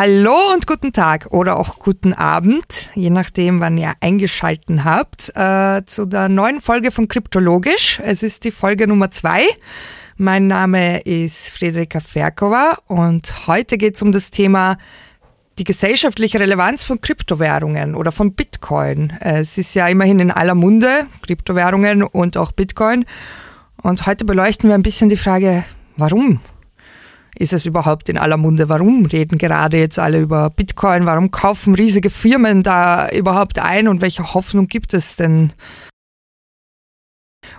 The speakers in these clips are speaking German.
Hallo und guten Tag oder auch guten Abend, je nachdem, wann ihr eingeschalten habt, äh, zu der neuen Folge von Kryptologisch. Es ist die Folge Nummer zwei. Mein Name ist Friederika Ferkova und heute geht es um das Thema die gesellschaftliche Relevanz von Kryptowährungen oder von Bitcoin. Es ist ja immerhin in aller Munde, Kryptowährungen und auch Bitcoin. Und heute beleuchten wir ein bisschen die Frage, warum ist es überhaupt in aller Munde? Warum reden gerade jetzt alle über Bitcoin? Warum kaufen riesige Firmen da überhaupt ein und welche Hoffnung gibt es denn?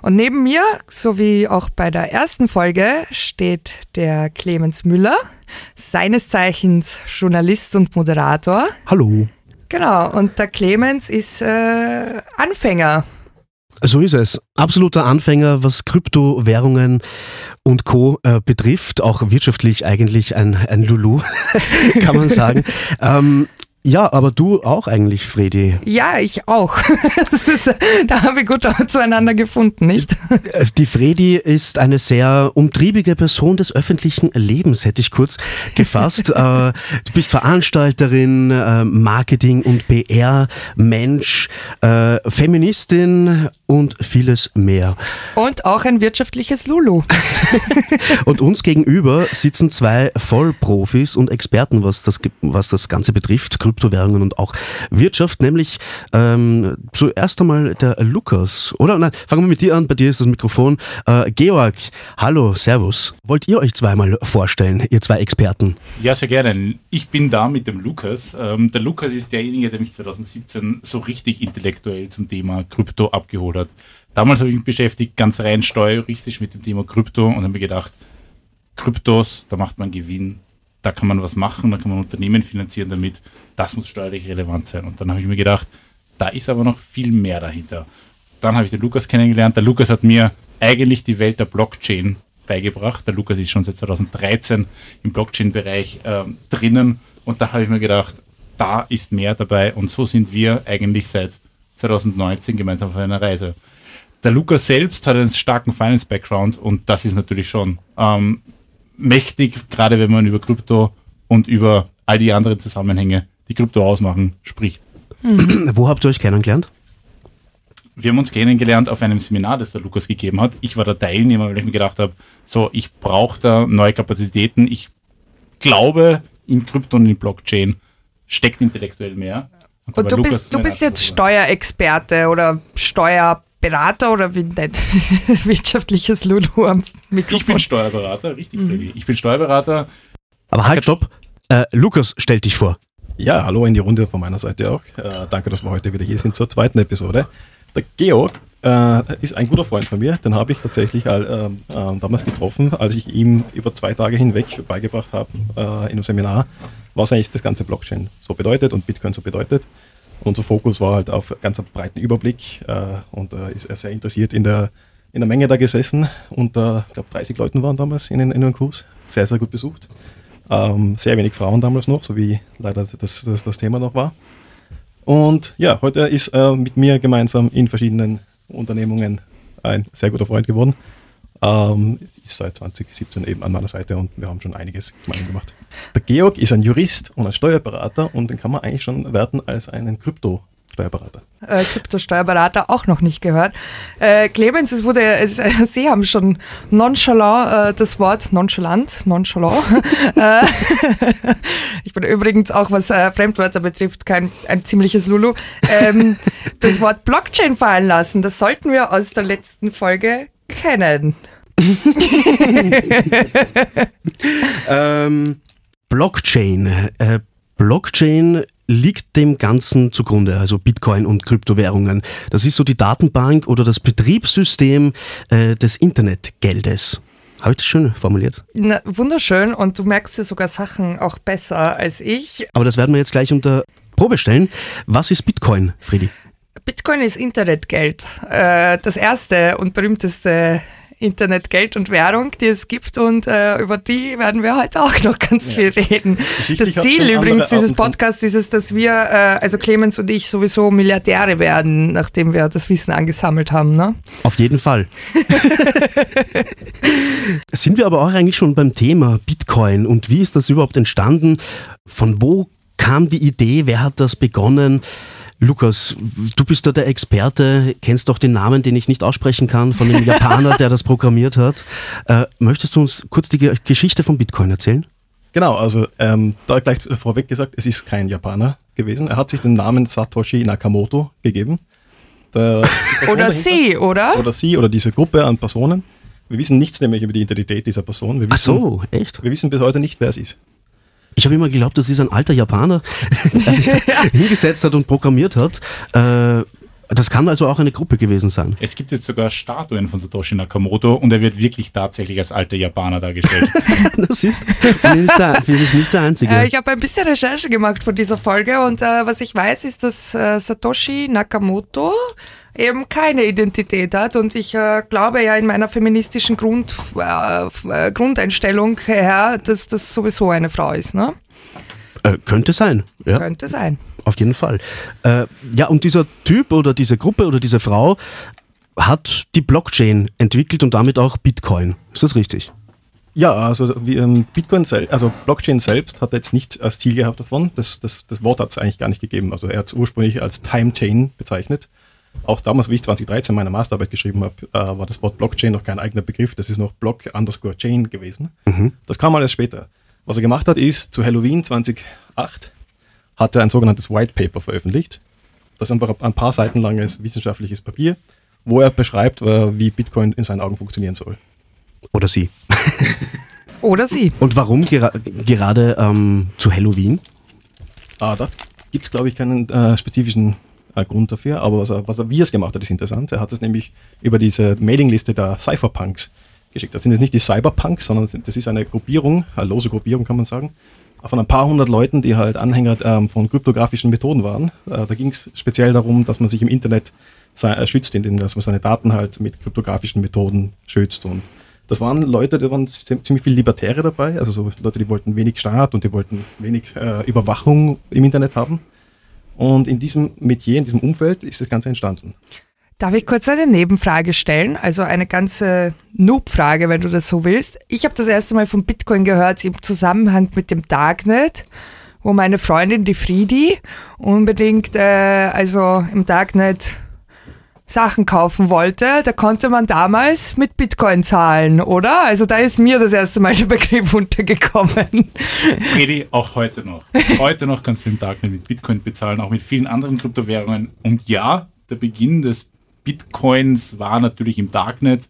Und neben mir, so wie auch bei der ersten Folge, steht der Clemens Müller, seines Zeichens Journalist und Moderator. Hallo. Genau, und der Clemens ist äh, Anfänger so ist es. Absoluter Anfänger, was Kryptowährungen und Co. Äh, betrifft. Auch wirtschaftlich eigentlich ein, ein Lulu, kann man sagen. ähm, ja, aber du auch eigentlich, Fredi. Ja, ich auch. Ist, da haben wir gut zueinander gefunden, nicht? Äh, die Fredi ist eine sehr umtriebige Person des öffentlichen Lebens, hätte ich kurz gefasst. Äh, du bist Veranstalterin, äh, Marketing- und PR-Mensch, Feministin und vieles mehr. Und auch ein wirtschaftliches Lulu. und uns gegenüber sitzen zwei Vollprofis und Experten, was das, was das Ganze betrifft. Kryptowährungen und auch Wirtschaft, nämlich ähm, zuerst einmal der Lukas. Oder nein, fangen wir mit dir an, bei dir ist das Mikrofon. Äh, Georg, hallo, servus. Wollt ihr euch zweimal vorstellen, ihr zwei Experten? Ja, sehr gerne. Ich bin da mit dem Lukas. Ähm, der Lukas ist derjenige, der mich 2017 so richtig intellektuell zum Thema Krypto abgeholt hat. Damals habe ich mich beschäftigt, ganz rein steueristisch mit dem Thema Krypto und habe mir gedacht, Kryptos, da macht man Gewinn, da kann man was machen, da kann man Unternehmen finanzieren damit, das muss steuerlich relevant sein. Und dann habe ich mir gedacht, da ist aber noch viel mehr dahinter. Dann habe ich den Lukas kennengelernt. Der Lukas hat mir eigentlich die Welt der Blockchain beigebracht. Der Lukas ist schon seit 2013 im Blockchain-Bereich äh, drinnen und da habe ich mir gedacht, da ist mehr dabei und so sind wir eigentlich seit 2019 gemeinsam auf einer Reise. Der Lukas selbst hat einen starken Finance-Background und das ist natürlich schon ähm, mächtig, gerade wenn man über Krypto und über all die anderen Zusammenhänge, die Krypto ausmachen, spricht. Mhm. Wo habt ihr euch kennengelernt? Wir haben uns kennengelernt auf einem Seminar, das der Lukas gegeben hat. Ich war der Teilnehmer, weil ich mir gedacht habe, so, ich brauche da neue Kapazitäten. Ich glaube, in Krypto und in Blockchain steckt intellektuell mehr. Und, und du bist, du bist jetzt Steuerexperte oder Steuer Berater oder wie nennt wirtschaftliches Lulu am Mikrofon? Ich bin Steuerberater, richtig, mhm. Ich bin Steuerberater. Aber halt, stopp. Äh, Lukas, stell dich vor. Ja, hallo in die Runde von meiner Seite auch. Äh, danke, dass wir heute wieder hier sind zur zweiten Episode. Der Georg äh, ist ein guter Freund von mir. Den habe ich tatsächlich äh, damals getroffen, als ich ihm über zwei Tage hinweg beigebracht habe äh, in einem Seminar, was eigentlich das ganze Blockchain so bedeutet und Bitcoin so bedeutet. Unser Fokus war halt auf ganz einen breiten Überblick äh, und äh, ist er sehr interessiert in der, in der Menge da gesessen. Und äh, ich glaube 30 Leuten waren damals in, in einem Kurs. Sehr, sehr gut besucht. Ähm, sehr wenig Frauen damals noch, so wie leider das, das, das Thema noch war. Und ja, heute ist er mit mir gemeinsam in verschiedenen Unternehmungen ein sehr guter Freund geworden. Ähm, ist seit 2017 eben an meiner Seite und wir haben schon einiges gemeinsam gemacht. Der Georg ist ein Jurist und ein Steuerberater und den kann man eigentlich schon werten als einen Krypto- Steuerberater. Äh, Krypto-Steuerberater auch noch nicht gehört. Äh, Clemens, es wurde, es, Sie haben schon nonchalant äh, das Wort nonchalant, nonchalant. Äh, ich bin übrigens auch, was äh, Fremdwörter betrifft, kein ein ziemliches Lulu. Ähm, das Wort Blockchain fallen lassen, das sollten wir aus der letzten Folge kennen. ähm, Blockchain. Äh, Blockchain liegt dem Ganzen zugrunde, also Bitcoin und Kryptowährungen. Das ist so die Datenbank oder das Betriebssystem äh, des Internetgeldes. Habe ich das schön formuliert? Na, wunderschön und du merkst ja sogar Sachen auch besser als ich. Aber das werden wir jetzt gleich unter Probe stellen. Was ist Bitcoin, Friedi? Bitcoin ist Internetgeld. Äh, das erste und berühmteste Internet, Geld und Währung, die es gibt und äh, über die werden wir heute auch noch ganz ja. viel reden. Das Ziel übrigens dieses Podcasts ist es, dass wir, äh, also Clemens und ich, sowieso Milliardäre werden, nachdem wir das Wissen angesammelt haben. Ne? Auf jeden Fall. Sind wir aber auch eigentlich schon beim Thema Bitcoin und wie ist das überhaupt entstanden? Von wo kam die Idee? Wer hat das begonnen? Lukas, du bist da der Experte, kennst doch den Namen, den ich nicht aussprechen kann, von dem Japaner, der das programmiert hat. Äh, möchtest du uns kurz die Geschichte von Bitcoin erzählen? Genau, also ähm, da gleich vorweg gesagt, es ist kein Japaner gewesen. Er hat sich den Namen Satoshi Nakamoto gegeben. oder sie, oder? Oder sie oder diese Gruppe an Personen. Wir wissen nichts nämlich über die Identität dieser Person. Wir wissen, Ach so, echt? Wir wissen bis heute nicht, wer es ist. Ich habe immer geglaubt, das ist ein alter Japaner, der sich hingesetzt hat und programmiert hat. Äh, das kann also auch eine Gruppe gewesen sein. Es gibt jetzt sogar Statuen von Satoshi Nakamoto und er wird wirklich tatsächlich als alter Japaner dargestellt. das ist, bin ich, da, bin ich nicht der Einzige. Äh, ich habe ein bisschen Recherche gemacht von dieser Folge und äh, was ich weiß, ist, dass äh, Satoshi Nakamoto eben keine Identität hat. Und ich äh, glaube ja in meiner feministischen Grund, äh, äh, Grundeinstellung her, dass das sowieso eine Frau ist. Ne? Äh, könnte sein. Ja. Könnte sein. Auf jeden Fall. Äh, ja, und dieser Typ oder diese Gruppe oder diese Frau hat die Blockchain entwickelt und damit auch Bitcoin. Ist das richtig? Ja, also ähm, Bitcoin selbst, also Blockchain selbst hat jetzt nicht als Ziel gehabt davon. Das, das, das Wort hat es eigentlich gar nicht gegeben. Also er hat es ursprünglich als Time Chain bezeichnet. Auch damals, wie ich 2013 meine Masterarbeit geschrieben habe, äh, war das Wort Blockchain noch kein eigener Begriff. Das ist noch Block underscore Chain gewesen. Mhm. Das kam alles später. Was er gemacht hat, ist zu Halloween 2008 hat er ein sogenanntes White Paper veröffentlicht. Das ist einfach ein paar Seiten langes wissenschaftliches Papier, wo er beschreibt, äh, wie Bitcoin in seinen Augen funktionieren soll. Oder sie. Oder sie. Und warum gera gerade ähm, zu Halloween? Ah, da gibt es, glaube ich, keinen äh, spezifischen äh, Grund dafür, aber was er, was er, wie er es gemacht hat, ist interessant. Er hat es nämlich über diese Mailingliste der Cypherpunks geschickt. Das sind jetzt nicht die Cyberpunks, sondern das ist eine Gruppierung, eine lose Gruppierung kann man sagen, von ein paar hundert Leuten, die halt Anhänger ähm, von kryptografischen Methoden waren. Äh, da ging es speziell darum, dass man sich im Internet äh, schützt, indem dass man seine Daten halt mit kryptografischen Methoden schützt. Und das waren Leute, da waren ziemlich viele Libertäre dabei, also so Leute, die wollten wenig Staat und die wollten wenig äh, Überwachung im Internet haben. Und in diesem Metier, in diesem Umfeld ist das Ganze entstanden. Darf ich kurz eine Nebenfrage stellen? Also eine ganze Noob-Frage, wenn du das so willst. Ich habe das erste Mal von Bitcoin gehört im Zusammenhang mit dem Darknet, wo meine Freundin, die Friedi, unbedingt äh, also im Darknet Sachen kaufen wollte, da konnte man damals mit Bitcoin zahlen, oder? Also da ist mir das erste Mal der Begriff untergekommen. Fredi, auch heute noch. Heute noch kannst du im Darknet mit Bitcoin bezahlen, auch mit vielen anderen Kryptowährungen. Und ja, der Beginn des Bitcoins war natürlich im Darknet,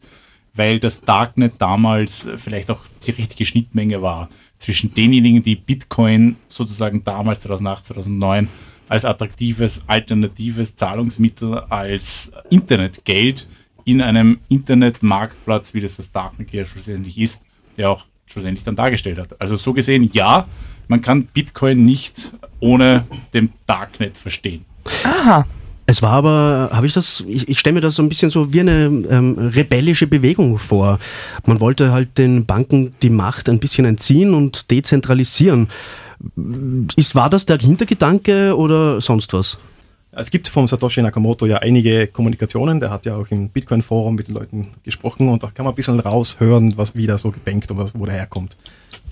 weil das Darknet damals vielleicht auch die richtige Schnittmenge war zwischen denjenigen, die Bitcoin sozusagen damals 2008, 2009 als attraktives, alternatives Zahlungsmittel, als Internetgeld in einem Internetmarktplatz, wie das das Darknet ja schlussendlich ist, der auch schlussendlich dann dargestellt hat. Also so gesehen, ja, man kann Bitcoin nicht ohne dem Darknet verstehen. Aha. Es war aber, habe ich das, ich, ich stelle mir das so ein bisschen so wie eine ähm, rebellische Bewegung vor. Man wollte halt den Banken die Macht ein bisschen entziehen und dezentralisieren. Ist, war das der Hintergedanke oder sonst was? Es gibt von Satoshi Nakamoto ja einige Kommunikationen. Der hat ja auch im Bitcoin-Forum mit den Leuten gesprochen und da kann man ein bisschen raushören, was wie der so denkt und was, wo der herkommt.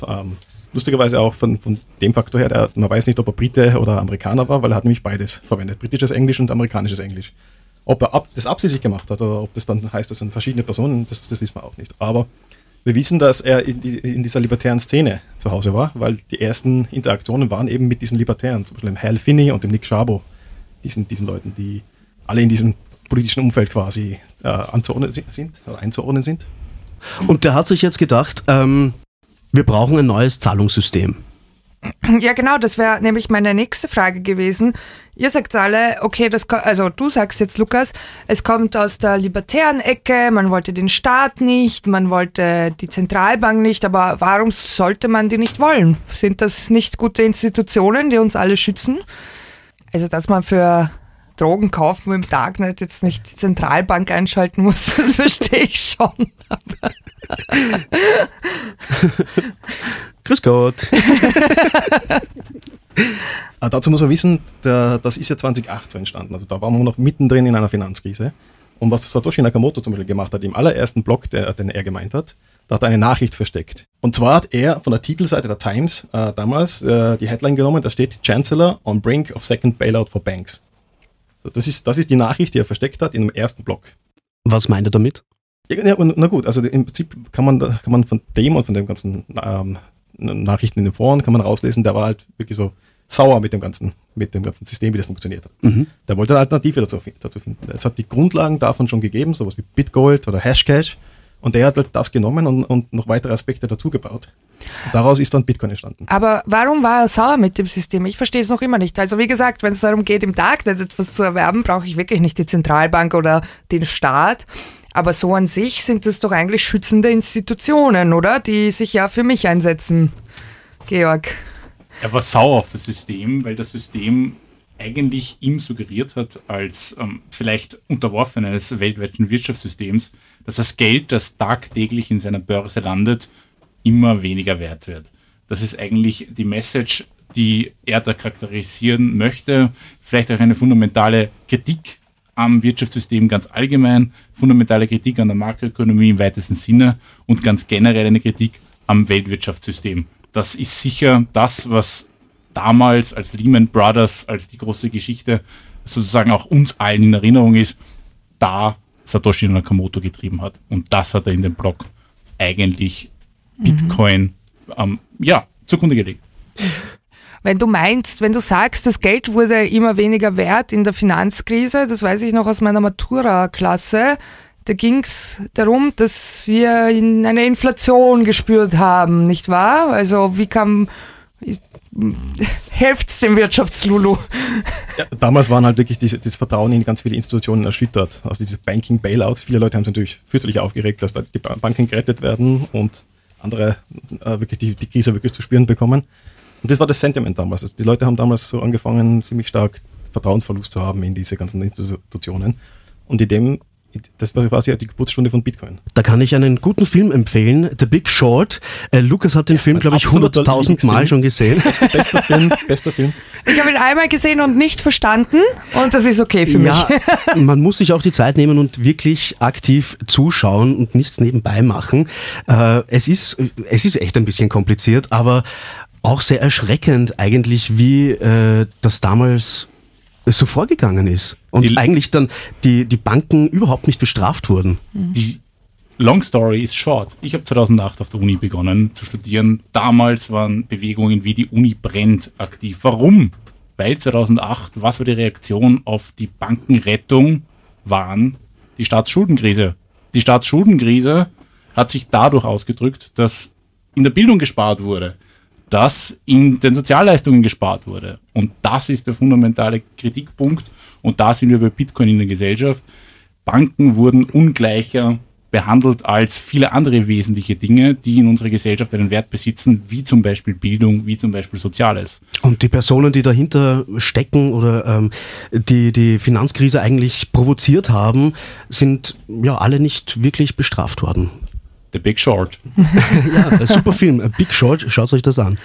Ähm, lustigerweise auch von, von dem Faktor her, der, man weiß nicht, ob er Brite oder Amerikaner war, weil er hat nämlich beides verwendet. Britisches Englisch und amerikanisches Englisch. Ob er ab, das absichtlich gemacht hat oder ob das dann heißt, das sind verschiedene Personen, das, das wissen wir auch nicht. Aber wir wissen, dass er in, in, dieser libertären Szene zu Hause war, weil die ersten Interaktionen waren eben mit diesen Libertären, zum Beispiel dem Hal Finney und dem Nick Szabo, diesen, diesen Leuten, die alle in diesem politischen Umfeld quasi äh, anzuordnen sind oder einzuordnen sind. Und der hat sich jetzt gedacht, ähm, wir brauchen ein neues Zahlungssystem. Ja, genau, das wäre nämlich meine nächste Frage gewesen. Ihr sagt alle, okay, das, also du sagst jetzt, Lukas, es kommt aus der libertären Ecke, man wollte den Staat nicht, man wollte die Zentralbank nicht, aber warum sollte man die nicht wollen? Sind das nicht gute Institutionen, die uns alle schützen? Also, dass man für Drogen kaufen im Darknet jetzt nicht die Zentralbank einschalten muss, das verstehe ich schon. Grüß Gott. Äh, dazu muss man wissen, der, das ist ja 2018 entstanden. Also da waren wir noch mittendrin in einer Finanzkrise. Und was Satoshi Nakamoto zum Beispiel gemacht hat, im allerersten Blog, der, den er gemeint hat, da hat er eine Nachricht versteckt. Und zwar hat er von der Titelseite der Times äh, damals äh, die Headline genommen, da steht Chancellor on brink of second bailout for banks. Das ist, das ist die Nachricht, die er versteckt hat in dem ersten Blog. Was meint er damit? Ja, na gut, also im Prinzip kann man, kann man von dem und von den ganzen ähm, Nachrichten in den Foren kann man rauslesen, der war halt wirklich so sauer mit dem ganzen, mit dem ganzen System, wie das funktioniert hat. Mhm. Der wollte eine Alternative dazu, dazu finden. Es hat die Grundlagen davon schon gegeben, sowas wie Bitgold oder Hashcash. Und er hat halt das genommen und, und noch weitere Aspekte dazugebaut. Daraus ist dann Bitcoin entstanden. Aber warum war er sauer mit dem System? Ich verstehe es noch immer nicht. Also wie gesagt, wenn es darum geht, im Darknet etwas zu erwerben, brauche ich wirklich nicht die Zentralbank oder den Staat. Aber so an sich sind es doch eigentlich schützende Institutionen, oder? Die sich ja für mich einsetzen. Georg. Er war sauer auf das System, weil das System eigentlich ihm suggeriert hat, als ähm, vielleicht Unterworfen eines weltweiten Wirtschaftssystems, dass das Geld, das tagtäglich in seiner Börse landet, immer weniger wert wird. Das ist eigentlich die Message, die er da charakterisieren möchte. Vielleicht auch eine fundamentale Kritik am Wirtschaftssystem ganz allgemein, fundamentale Kritik an der Makroökonomie im weitesten Sinne und ganz generell eine Kritik am Weltwirtschaftssystem. Das ist sicher das, was damals als Lehman Brothers, als die große Geschichte sozusagen auch uns allen in Erinnerung ist, da Satoshi Nakamoto getrieben hat. Und das hat er in dem Blog eigentlich Bitcoin mhm. ähm, ja, zugrunde gelegt. Wenn du meinst, wenn du sagst, das Geld wurde immer weniger wert in der Finanzkrise, das weiß ich noch aus meiner Matura-Klasse, da ging es darum, dass wir in eine Inflation gespürt haben, nicht wahr? Also wie kam helft dem Wirtschaftslulu. Ja, damals waren halt wirklich diese, das Vertrauen in ganz viele Institutionen erschüttert. Also diese Banking-Bailouts, viele Leute haben sich natürlich fürchterlich aufgeregt, dass da die Banken gerettet werden und andere äh, wirklich die, die Krise wirklich zu spüren bekommen. Und das war das Sentiment damals. Also die Leute haben damals so angefangen, ziemlich stark Vertrauensverlust zu haben in diese ganzen Institutionen. Und in dem das war quasi die Geburtsstunde von Bitcoin. Da kann ich einen guten Film empfehlen, The Big Short. Äh, Lukas hat den Film, glaube ich, 100.000 Mal schon gesehen. Bester Film, bester Film. Ich habe ihn einmal gesehen und nicht verstanden und das ist okay für ja, mich. man muss sich auch die Zeit nehmen und wirklich aktiv zuschauen und nichts nebenbei machen. Äh, es, ist, es ist echt ein bisschen kompliziert, aber auch sehr erschreckend eigentlich, wie äh, das damals so vorgegangen ist. Und die, eigentlich dann die, die Banken überhaupt nicht bestraft wurden. Die Long Story is short. Ich habe 2008 auf der Uni begonnen zu studieren. Damals waren Bewegungen wie die Uni brennt aktiv. Warum? Weil 2008, was war die Reaktion auf die Bankenrettung? Waren die Staatsschuldenkrise. Die Staatsschuldenkrise hat sich dadurch ausgedrückt, dass in der Bildung gespart wurde dass in den Sozialleistungen gespart wurde. Und das ist der fundamentale Kritikpunkt. Und da sind wir bei Bitcoin in der Gesellschaft. Banken wurden ungleicher behandelt als viele andere wesentliche Dinge, die in unserer Gesellschaft einen Wert besitzen, wie zum Beispiel Bildung, wie zum Beispiel Soziales. Und die Personen, die dahinter stecken oder ähm, die die Finanzkrise eigentlich provoziert haben, sind ja alle nicht wirklich bestraft worden. The Big Short. ja, super Film. Big Short, schaut euch das an.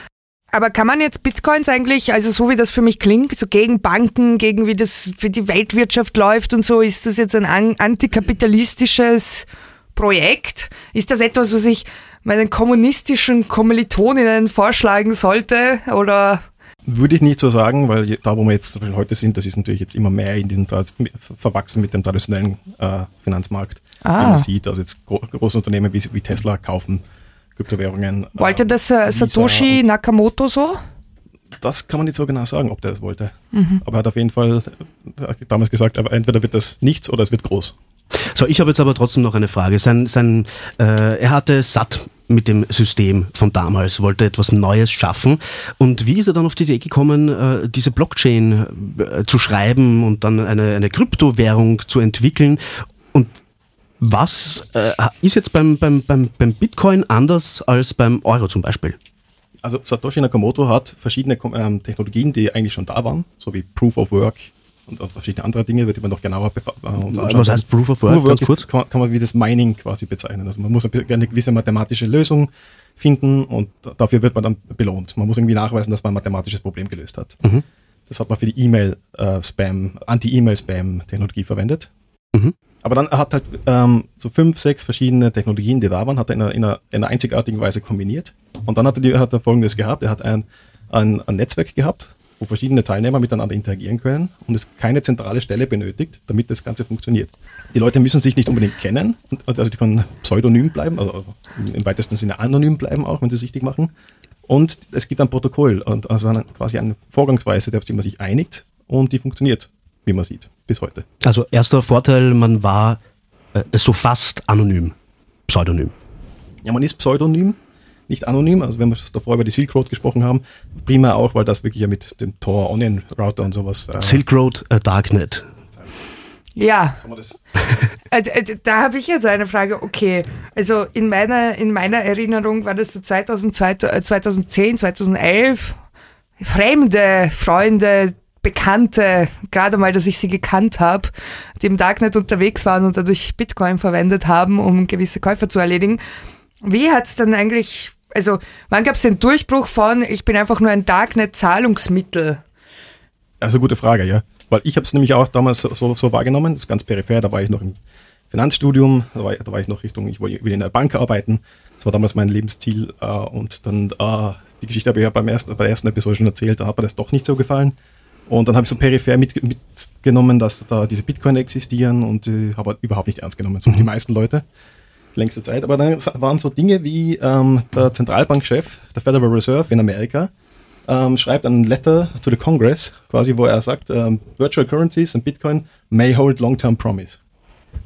Aber kann man jetzt Bitcoins eigentlich, also so wie das für mich klingt, so gegen Banken, gegen wie das für die Weltwirtschaft läuft und so, ist das jetzt ein antikapitalistisches Projekt? Ist das etwas, was ich meinen kommunistischen Kommilitoninnen vorschlagen sollte? Oder würde ich nicht so sagen, weil da, wo wir jetzt heute sind, das ist natürlich jetzt immer mehr in den, verwachsen mit dem traditionellen äh, Finanzmarkt. Ah. man sieht, also jetzt gro große Unternehmen wie, wie, Tesla kaufen Kryptowährungen. Wollte äh, das äh, Satoshi Nakamoto so? Das kann man nicht so genau sagen, ob der das wollte. Mhm. Aber er hat auf jeden Fall äh, damals gesagt, aber entweder wird das nichts oder es wird groß. So, ich habe jetzt aber trotzdem noch eine Frage. Sein, sein, äh, er hatte satt mit dem System von damals, wollte etwas Neues schaffen. Und wie ist er dann auf die Idee gekommen, äh, diese Blockchain äh, zu schreiben und dann eine, eine Kryptowährung zu entwickeln? Und was äh, ist jetzt beim, beim, beim, beim Bitcoin anders als beim Euro zum Beispiel? Also Satoshi Nakamoto hat verschiedene ähm, Technologien, die eigentlich schon da waren, so wie Proof of Work und, und verschiedene andere Dinge, wird man noch genauer äh, uns anschauen. Was heißt Proof of Work? Proof of Work ist, kann, kann, man wie das Mining quasi bezeichnen. Also man muss eine gewisse mathematische Lösung finden und dafür wird man dann belohnt. Man muss irgendwie nachweisen, dass man ein mathematisches Problem gelöst hat. Mhm. Das hat man für die E-Mail-Spam, äh, Anti-E-Mail-Spam-Technologie verwendet. Mhm. Aber dann hat halt ähm, so fünf, sechs verschiedene Technologien, die da waren, hat er in einer, in einer, in einer einzigartigen Weise kombiniert. Und dann hat er, die, hat er folgendes gehabt: Er hat ein, ein, ein Netzwerk gehabt, wo verschiedene Teilnehmer miteinander interagieren können und es keine zentrale Stelle benötigt, damit das Ganze funktioniert. Die Leute müssen sich nicht unbedingt kennen, also die können pseudonym bleiben, also im weitesten Sinne anonym bleiben auch, wenn sie es richtig machen. Und es gibt ein Protokoll, und also quasi eine Vorgangsweise, auf die man sich einigt und die funktioniert, wie man sieht, bis heute. Also erster Vorteil, man war äh, so fast anonym, pseudonym. Ja, man ist pseudonym, nicht anonym. Also wenn wir davor über die Silk Road gesprochen haben, prima auch, weil das wirklich ja mit dem Tor Onion Router und sowas. Äh Silk Road äh, Darknet. Ja. Also, also, da habe ich jetzt eine Frage. Okay, also in meiner, in meiner Erinnerung war das so 2002, 2010, 2011. Fremde, Freunde, Bekannte, gerade mal, dass ich sie gekannt habe, die im Darknet unterwegs waren und dadurch Bitcoin verwendet haben, um gewisse Käufe zu erledigen. Wie hat es dann eigentlich, also wann gab es den Durchbruch von, ich bin einfach nur ein Darknet-Zahlungsmittel? Also gute Frage, ja. Weil ich habe es nämlich auch damals so, so, wahrgenommen, das ist ganz peripher, da war ich noch im Finanzstudium, da war, da war ich noch Richtung, ich will in der Bank arbeiten, das war damals mein Lebensziel äh, und dann, äh, die Geschichte habe ich ja beim ersten, bei der ersten Episode schon erzählt, da hat mir das doch nicht so gefallen. Und dann habe ich so peripher mit, mitgenommen, dass da diese Bitcoin existieren und äh, habe überhaupt nicht ernst genommen, so mhm. die meisten Leute längste Zeit. Aber dann waren so Dinge wie ähm, der Zentralbankchef der Federal Reserve in Amerika ähm, schreibt ein Letter to the Congress, quasi, wo er sagt, ähm, Virtual Currencies and Bitcoin may hold long-term promise.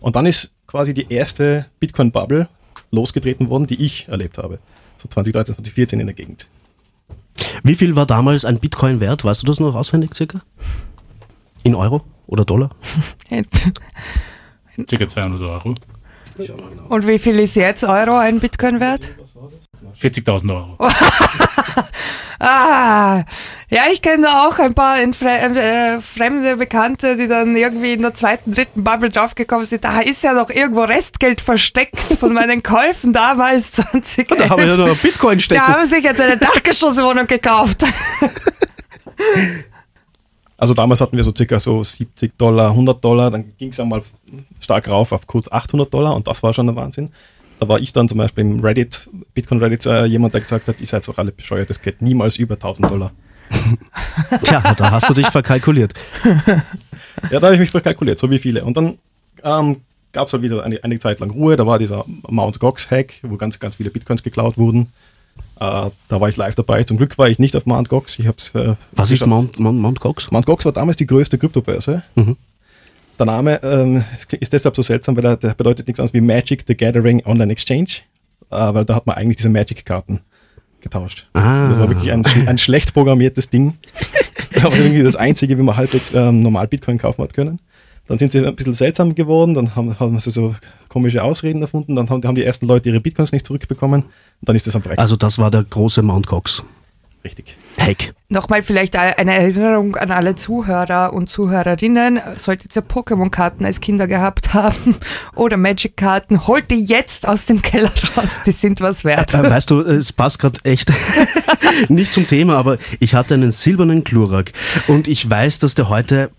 Und dann ist quasi die erste Bitcoin-Bubble losgetreten worden, die ich erlebt habe. So 2013, 2014 in der Gegend. Wie viel war damals ein Bitcoin wert? Weißt du das noch auswendig circa? In Euro oder Dollar? circa 200 Euro. Und wie viel ist jetzt Euro ein Bitcoin wert? 40.000 Euro. ah, ja, ich kenne auch ein paar äh, fremde Bekannte, die dann irgendwie in der zweiten, dritten Bubble draufgekommen sind. Da ist ja noch irgendwo Restgeld versteckt von meinen Käufen damals 20. Da haben wir ja noch Bitcoin stecken. Da haben sich jetzt eine Dachgeschosswohnung gekauft. Also damals hatten wir so circa so 70 Dollar, 100 Dollar, dann ging es ja mal stark rauf auf kurz 800 Dollar und das war schon der Wahnsinn. Da war ich dann zum Beispiel im Reddit, Bitcoin Reddit, äh, jemand, der gesagt hat, ihr seid doch alle bescheuert, das geht niemals über 1000 Dollar. Tja, da hast du dich verkalkuliert. ja, da habe ich mich verkalkuliert, so wie viele. Und dann ähm, gab es halt wieder eine, eine Zeit lang Ruhe, da war dieser Mount Gox-Hack, wo ganz, ganz viele Bitcoins geklaut wurden. Äh, da war ich live dabei. Zum Glück war ich nicht auf Mount Gox. Ich hab's, äh, Was ist Mount, Mount, Mount Gox? Mount Gox war damals die größte Kryptobörse. Mhm. Der Name ähm, ist deshalb so seltsam, weil er, der bedeutet nichts anderes wie Magic the Gathering Online Exchange, äh, weil da hat man eigentlich diese Magic-Karten getauscht. Ah. Das war wirklich ein, ein schlecht programmiertes Ding. Aber irgendwie das Einzige, wie man halbwegs ähm, normal Bitcoin kaufen hat können. Dann sind sie ein bisschen seltsam geworden, dann haben, haben sie so komische Ausreden erfunden, dann haben, haben die ersten Leute ihre Bitcoins nicht zurückbekommen und dann ist das am Freitag. Also das war der große Mount Cox. Richtig. Heck. Nochmal vielleicht eine Erinnerung an alle Zuhörer und Zuhörerinnen. Solltet ihr Pokémon-Karten als Kinder gehabt haben oder Magic-Karten, holt die jetzt aus dem Keller raus. Die sind was wert. Äh, weißt du, es passt gerade echt nicht zum Thema, aber ich hatte einen silbernen Glurak und ich weiß, dass der heute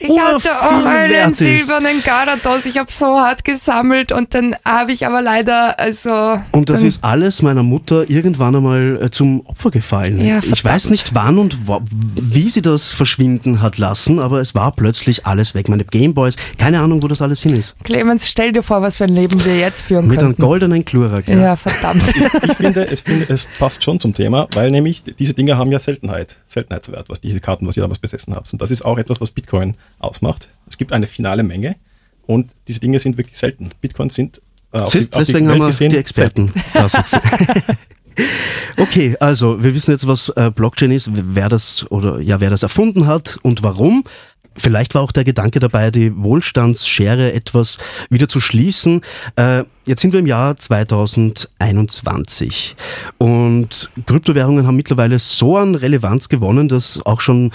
ich hatte auch einen silbernen Garados. Ich habe so hart gesammelt und dann habe ich aber leider, also. Und das ist alles meiner Mutter irgendwann einmal äh, zum Opfer gefallen. Ja, ich weiß nicht wann und wie sie das verschwinden hat lassen, aber es war plötzlich alles weg. Meine Gameboys, keine Ahnung, wo das alles hin ist. Clemens, stell dir vor, was für ein Leben wir jetzt führen Mit könnten. einem goldenen Klurak. Ja, ja verdammt. Ich, ich, finde, es, es passt schon zum Thema, weil nämlich diese Dinge haben ja Seltenheit, Seltenheitswert, was diese Karten, was ihr damals besessen habt. Und das ist auch etwas, was Bitcoin ausmacht. Es gibt eine finale Menge und diese Dinge sind wirklich selten. Bitcoins sind äh, auf, die, auf deswegen die haben wir gesehen, die Experten okay, also wir wissen jetzt, was äh, Blockchain ist, wer das oder ja, wer das erfunden hat und warum. Vielleicht war auch der Gedanke dabei, die Wohlstandsschere etwas wieder zu schließen. Äh, jetzt sind wir im Jahr 2021 und Kryptowährungen haben mittlerweile so an Relevanz gewonnen, dass auch schon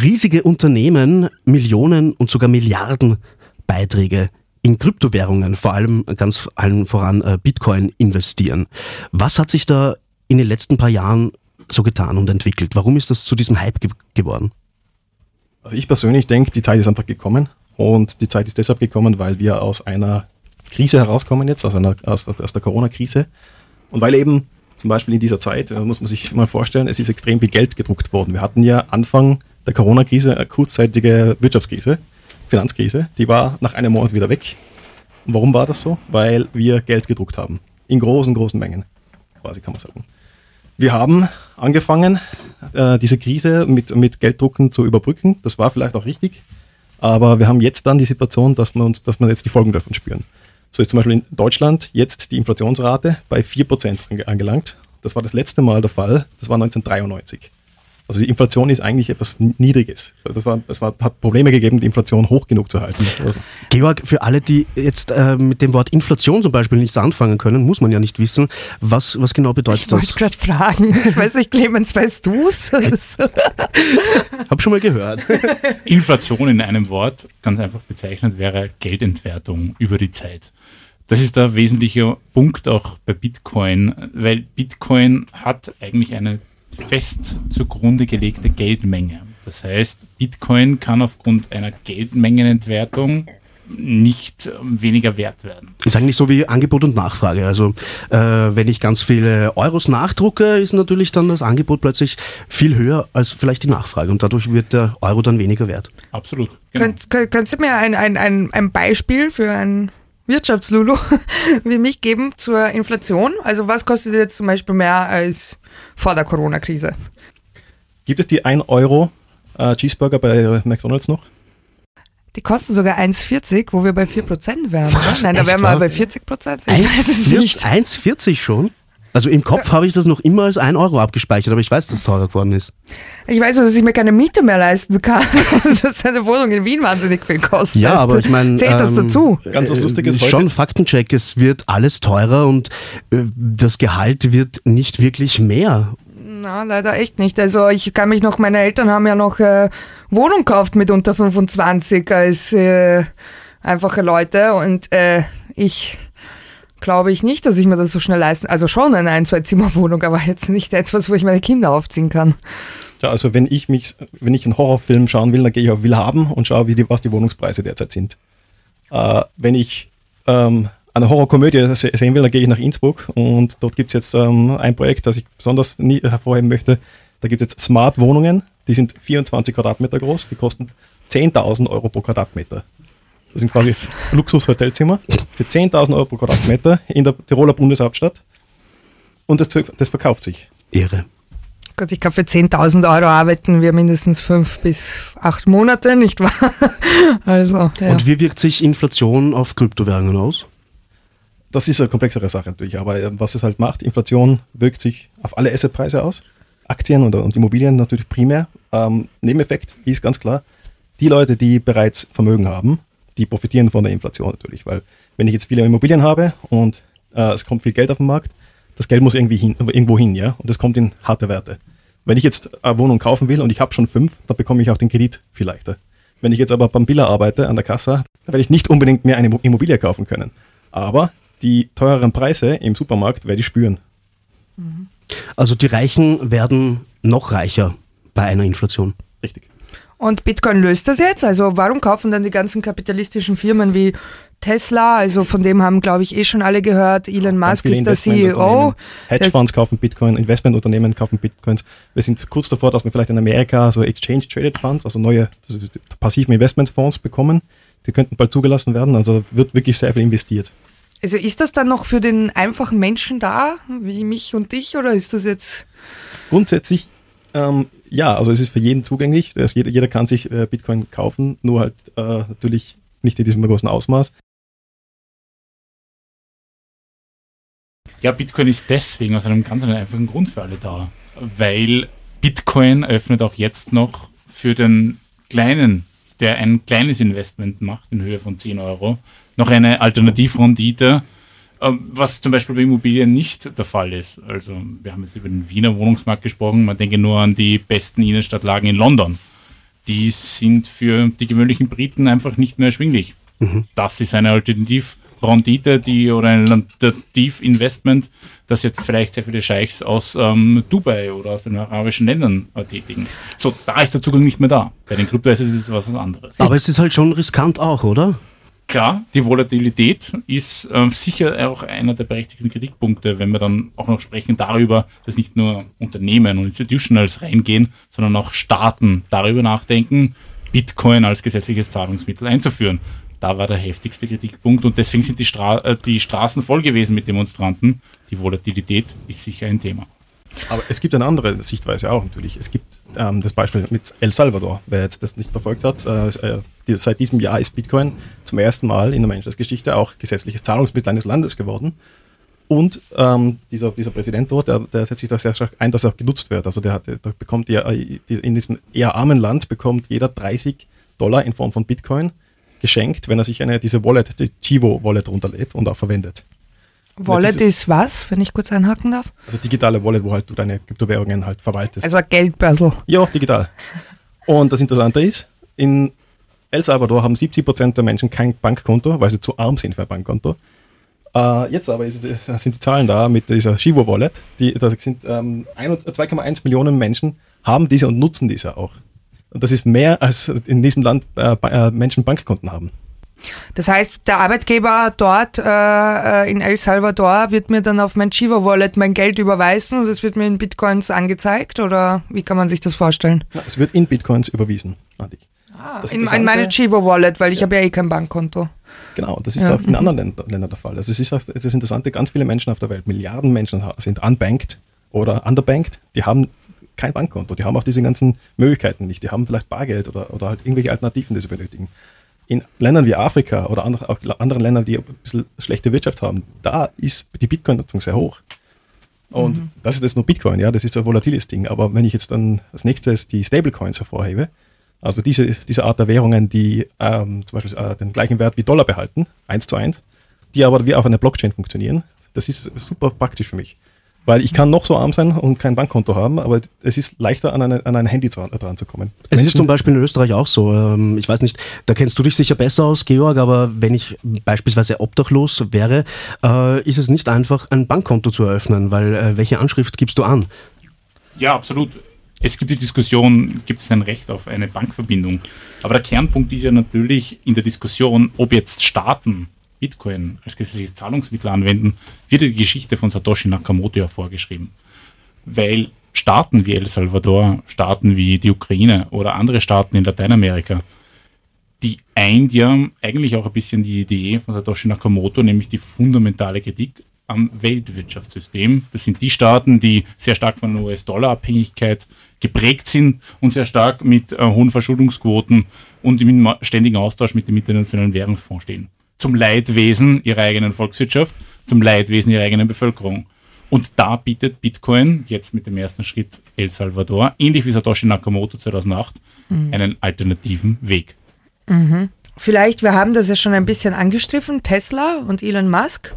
riesige Unternehmen Millionen und sogar Milliarden Beiträge in Kryptowährungen, vor allem ganz allen voran äh, Bitcoin, investieren. Was hat sich da in den letzten paar Jahren so getan und entwickelt? Warum ist das zu diesem Hype ge geworden? Also ich persönlich denke, die Zeit ist einfach gekommen und die Zeit ist deshalb gekommen, weil wir aus einer Krise herauskommen jetzt, aus, einer, aus, aus der Corona-Krise und weil eben zum Beispiel in dieser Zeit, äh, muss man sich mal vorstellen, es ist extrem viel Geld gedruckt worden. Wir hatten ja Anfang der Corona-Krise eine kurzzeitige Wirtschaftskrise Finanzkrise, die war nach einem Monat wieder weg. Und warum war das so? Weil wir Geld gedruckt haben. In großen, großen Mengen, quasi kann man sagen. Wir haben angefangen, äh, diese Krise mit, mit Gelddrucken zu überbrücken. Das war vielleicht auch richtig. Aber wir haben jetzt dann die Situation, dass wir, uns, dass wir jetzt die Folgen davon spüren. So ist zum Beispiel in Deutschland jetzt die Inflationsrate bei 4% angelangt. Das war das letzte Mal der Fall. Das war 1993. Also die Inflation ist eigentlich etwas Niedriges. Das war, es war, hat Probleme gegeben, die Inflation hoch genug zu halten. Georg, für alle, die jetzt äh, mit dem Wort Inflation zum Beispiel nichts anfangen können, muss man ja nicht wissen, was, was genau bedeutet ich das? Ich wollte gerade fragen. Ich weiß nicht, Clemens, weißt du es? Hab schon mal gehört. Inflation in einem Wort, ganz einfach bezeichnet, wäre Geldentwertung über die Zeit. Das ist der wesentliche Punkt auch bei Bitcoin, weil Bitcoin hat eigentlich eine fest zugrunde gelegte Geldmenge. Das heißt, Bitcoin kann aufgrund einer Geldmengenentwertung nicht ähm, weniger wert werden. Ist eigentlich so wie Angebot und Nachfrage. Also äh, wenn ich ganz viele Euros nachdrucke, ist natürlich dann das Angebot plötzlich viel höher als vielleicht die Nachfrage und dadurch wird der Euro dann weniger wert. Absolut. Genau. Könnt, könnt, könnt ihr mir ein, ein, ein, ein Beispiel für ein Wirtschaftslulu wie mich geben zur Inflation? Also was kostet jetzt zum Beispiel mehr als vor der Corona-Krise? Gibt es die 1 Euro äh, Cheeseburger bei McDonalds noch? Die kosten sogar 1,40, wo wir bei 4% wären, oder? Nein, da wären wir bei 40%. Ich 1, weiß es nicht. 1,40 schon? Also im Kopf so. habe ich das noch immer als 1 Euro abgespeichert, aber ich weiß, dass es teurer geworden ist. Ich weiß dass ich mir keine Miete mehr leisten kann dass eine Wohnung in Wien wahnsinnig viel kostet. Ja, aber ich meine. Zählt das ähm, dazu? Ganz was Lustiges äh, Schon Faktencheck, es wird alles teurer und äh, das Gehalt wird nicht wirklich mehr. Na, leider echt nicht. Also ich kann mich noch, meine Eltern haben ja noch äh, Wohnung gekauft mit unter 25 als äh, einfache Leute und äh, ich glaube ich nicht, dass ich mir das so schnell leisten. Also schon eine ein, zwei Zimmerwohnung, aber jetzt nicht etwas, wo ich meine Kinder aufziehen kann. Ja, also wenn ich mich, wenn ich einen Horrorfilm schauen will, dann gehe ich auf Willhaben und schaue, wie die, was die Wohnungspreise derzeit sind. Äh, wenn ich ähm, eine Horrorkomödie sehen will, dann gehe ich nach Innsbruck und dort gibt es jetzt ähm, ein Projekt, das ich besonders nie hervorheben möchte. Da gibt es jetzt Smart Wohnungen, die sind 24 Quadratmeter groß, die kosten 10.000 Euro pro Quadratmeter. Das sind quasi Luxushotelzimmer für 10.000 Euro pro Quadratmeter in der Tiroler Bundeshauptstadt. Und das, das verkauft sich. Irre. Gott, ich glaube, für 10.000 Euro arbeiten wir mindestens fünf bis acht Monate, nicht wahr? also, ja. Und wie wirkt sich Inflation auf Kryptowährungen aus? Das ist eine komplexere Sache natürlich, aber äh, was es halt macht, Inflation wirkt sich auf alle Assetpreise aus. Aktien und, und Immobilien natürlich primär. Ähm, Nebeneffekt ist ganz klar, die Leute, die bereits Vermögen haben, die profitieren von der Inflation natürlich, weil wenn ich jetzt viele Immobilien habe und äh, es kommt viel Geld auf den Markt, das Geld muss irgendwie hin, irgendwo hin, ja, und das kommt in harte Werte. Wenn ich jetzt eine Wohnung kaufen will und ich habe schon fünf, dann bekomme ich auch den Kredit viel leichter. Wenn ich jetzt aber beim Biller arbeite, an der Kasse, dann werde ich nicht unbedingt mehr eine Immobilie kaufen können. Aber die teureren Preise im Supermarkt werde ich spüren. Also die Reichen werden noch reicher bei einer Inflation. Richtig. Und Bitcoin löst das jetzt? Also warum kaufen dann die ganzen kapitalistischen Firmen wie Tesla, also von dem haben, glaube ich, eh schon alle gehört, Elon Musk ist der CEO. Hedgefonds kaufen Bitcoin, Investmentunternehmen kaufen Bitcoins. Wir sind kurz davor, dass wir vielleicht in Amerika so Exchange-Traded Funds, also neue passiven Investmentfonds bekommen. Die könnten bald zugelassen werden, also wird wirklich sehr viel investiert. Also ist das dann noch für den einfachen Menschen da, wie mich und dich, oder ist das jetzt... Grundsätzlich ähm, ja, also es ist für jeden zugänglich. Jeder, jeder, kann sich äh, Bitcoin kaufen, nur halt äh, natürlich nicht in diesem großen Ausmaß. Ja, Bitcoin ist deswegen aus einem ganz einfachen Grund für alle da, weil Bitcoin öffnet auch jetzt noch für den Kleinen, der ein kleines Investment macht in Höhe von 10 Euro, noch eine Alternativrendite, was zum Beispiel bei Immobilien nicht der Fall ist. Also wir haben jetzt über den Wiener Wohnungsmarkt gesprochen, man denke nur an die besten Innenstadtlagen in London. die sind für die gewöhnlichen Briten einfach nicht mehr erschwinglich. Mhm. Das ist eine Alternativrendite, die oder ein Alternativinvestment, das jetzt vielleicht sehr viele Scheichs aus ähm, Dubai oder aus den arabischen Ländern äh, tätigen. So, da ist der Zugang nicht mehr da. Bei den Kryptoassets ist es was anderes. Aber es ist halt schon riskant auch, oder? Klar, die Volatilität ist äh, sicher auch einer der berechtigten Kritikpunkte, wenn wir dann auch noch sprechen darüber, dass nicht nur Unternehmen und Institutionals reingehen, sondern auch Staaten darüber nachdenken, Bitcoin als gesetzliches Zahlungsmittel einzuführen. Da war der heftigste Kritikpunkt und deswegen sind die, Stra äh, die Straßen voll gewesen mit Demonstranten. Die Volatilität ist sicher ein Thema. Aber es gibt eine andere Sichtweise auch natürlich. Es gibt ähm, das Beispiel mit El Salvador. Wer jetzt das nicht verfolgt hat, äh, äh die, seit diesem Jahr ist Bitcoin zum ersten Mal in der Menschheitsgeschichte auch gesetzliches Zahlungsmittel eines Landes geworden. Und ähm, dieser, dieser Präsident dort, der, der setzt sich da sehr stark ein, dass er auch genutzt wird. Also der, der bekommt ja, in diesem eher armen Land bekommt jeder 30 Dollar in Form von Bitcoin geschenkt, wenn er sich eine diese Wallet, die Chivo Wallet runterlädt und auch verwendet. Wallet ist, ist, was, wenn ich kurz einhaken darf? Also digitale Wallet, wo halt du deine Kryptowährungen halt verwaltest. Also Geldbörsel. Ja, digital. Und das Interessante ist, in El Salvador haben 70% der Menschen kein Bankkonto, weil sie zu arm sind für ein Bankkonto. Uh, jetzt aber ist, sind die Zahlen da mit dieser Shivo Wallet. Die, da sind ähm, 2,1 Millionen Menschen haben diese und nutzen diese auch. Und das ist mehr, als in diesem Land äh, äh Menschen Bankkonten haben. Das heißt, der Arbeitgeber dort äh, äh, in El Salvador wird mir dann auf mein Chivo Wallet mein Geld überweisen und es wird mir in Bitcoins angezeigt oder wie kann man sich das vorstellen? Ja, es wird in Bitcoins überwiesen an dich. Ah, in, in, meine Chivo Wallet, weil ich ja. habe ja eh kein Bankkonto. Genau, das ist ja. auch in anderen Ländern der Fall. Also es ist auch das Interessante, ganz viele Menschen auf der Welt, Milliarden Menschen sind unbanked oder underbanked, die haben kein Bankkonto, die haben auch diese ganzen Möglichkeiten nicht, die haben vielleicht Bargeld oder, oder halt irgendwelche Alternativen, die sie benötigen in Ländern wie Afrika oder andere, auch anderen Ländern, die ein bisschen schlechte Wirtschaft haben, da ist die Bitcoin-Nutzung sehr hoch. Und mhm. das ist jetzt nur Bitcoin, ja, das ist ein volatiles Ding. Aber wenn ich jetzt dann als nächstes die Stablecoins hervorhebe, also diese, diese Art der Währungen, die ähm, zum Beispiel äh, den gleichen Wert wie Dollar behalten, eins zu eins, die aber wie auf einer Blockchain funktionieren, das ist super praktisch für mich. Weil ich kann noch so arm sein und kein Bankkonto haben, aber es ist leichter an, eine, an ein Handy dran, dran zu kommen. Es Menschen ist zum Beispiel in Österreich auch so. Ähm, ich weiß nicht, da kennst du dich sicher besser aus, Georg, aber wenn ich beispielsweise obdachlos wäre, äh, ist es nicht einfach, ein Bankkonto zu eröffnen, weil äh, welche Anschrift gibst du an? Ja, absolut. Es gibt die Diskussion, gibt es ein Recht auf eine Bankverbindung? Aber der Kernpunkt ist ja natürlich in der Diskussion, ob jetzt Staaten Bitcoin als gesetzliches Zahlungsmittel anwenden, wird die Geschichte von Satoshi Nakamoto ja vorgeschrieben. Weil Staaten wie El Salvador, Staaten wie die Ukraine oder andere Staaten in Lateinamerika, die eint ja eigentlich auch ein bisschen die Idee von Satoshi Nakamoto, nämlich die fundamentale Kritik am Weltwirtschaftssystem. Das sind die Staaten, die sehr stark von der US-Dollar-Abhängigkeit geprägt sind und sehr stark mit äh, hohen Verschuldungsquoten und im ständigen Austausch mit dem Internationalen Währungsfonds stehen zum Leidwesen ihrer eigenen Volkswirtschaft, zum Leidwesen ihrer eigenen Bevölkerung. Und da bietet Bitcoin jetzt mit dem ersten Schritt El Salvador, ähnlich wie Satoshi Nakamoto 2008, mhm. einen alternativen Weg. Mhm. Vielleicht, wir haben das ja schon ein bisschen angestriffen, Tesla und Elon Musk.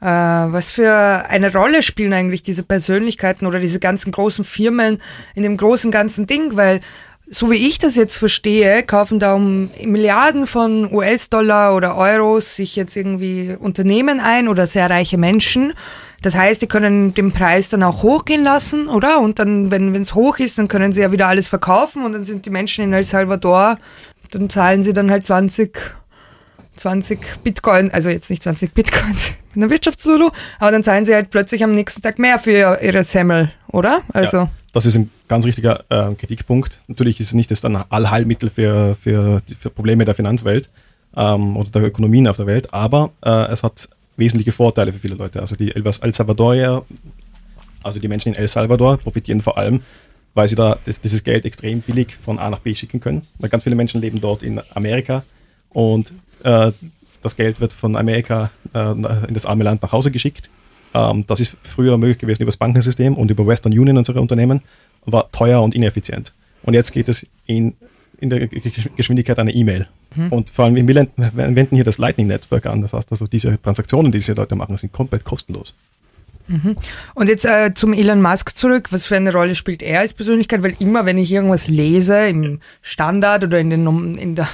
Äh, was für eine Rolle spielen eigentlich diese Persönlichkeiten oder diese ganzen großen Firmen in dem großen ganzen Ding? Weil so wie ich das jetzt verstehe, kaufen da um Milliarden von US-Dollar oder Euros sich jetzt irgendwie Unternehmen ein oder sehr reiche Menschen. Das heißt, die können den Preis dann auch hochgehen lassen, oder? Und dann, wenn es hoch ist, dann können sie ja wieder alles verkaufen und dann sind die Menschen in El Salvador, dann zahlen sie dann halt 20, 20 Bitcoin, also jetzt nicht 20 Bitcoins in der Wirtschaftssolo, aber dann zahlen sie halt plötzlich am nächsten Tag mehr für ihre Semmel, oder? Also. Ja das ist ein ganz richtiger äh, Kritikpunkt. Natürlich ist es nicht das dann Allheilmittel für, für, für Probleme der Finanzwelt ähm, oder der Ökonomien auf der Welt, aber äh, es hat wesentliche Vorteile für viele Leute. Also die El Salvador, also die Menschen in El Salvador profitieren vor allem, weil sie da das, dieses Geld extrem billig von A nach B schicken können. Weil ganz viele Menschen leben dort in Amerika und äh, das Geld wird von Amerika äh, in das arme Land nach Hause geschickt ähm, das ist früher möglich gewesen über das Bankensystem und über Western Union unsere Unternehmen, war teuer und ineffizient. Und jetzt geht es in, in der Geschwindigkeit einer E-Mail. Hm. Und vor allem, wir wenden hier das Lightning-Netzwerk an. Das heißt also, diese Transaktionen, die diese Leute machen, sind komplett kostenlos. Mhm. Und jetzt äh, zum Elon Musk zurück. Was für eine Rolle spielt er als Persönlichkeit? Weil immer, wenn ich irgendwas lese im Standard oder in, den, in der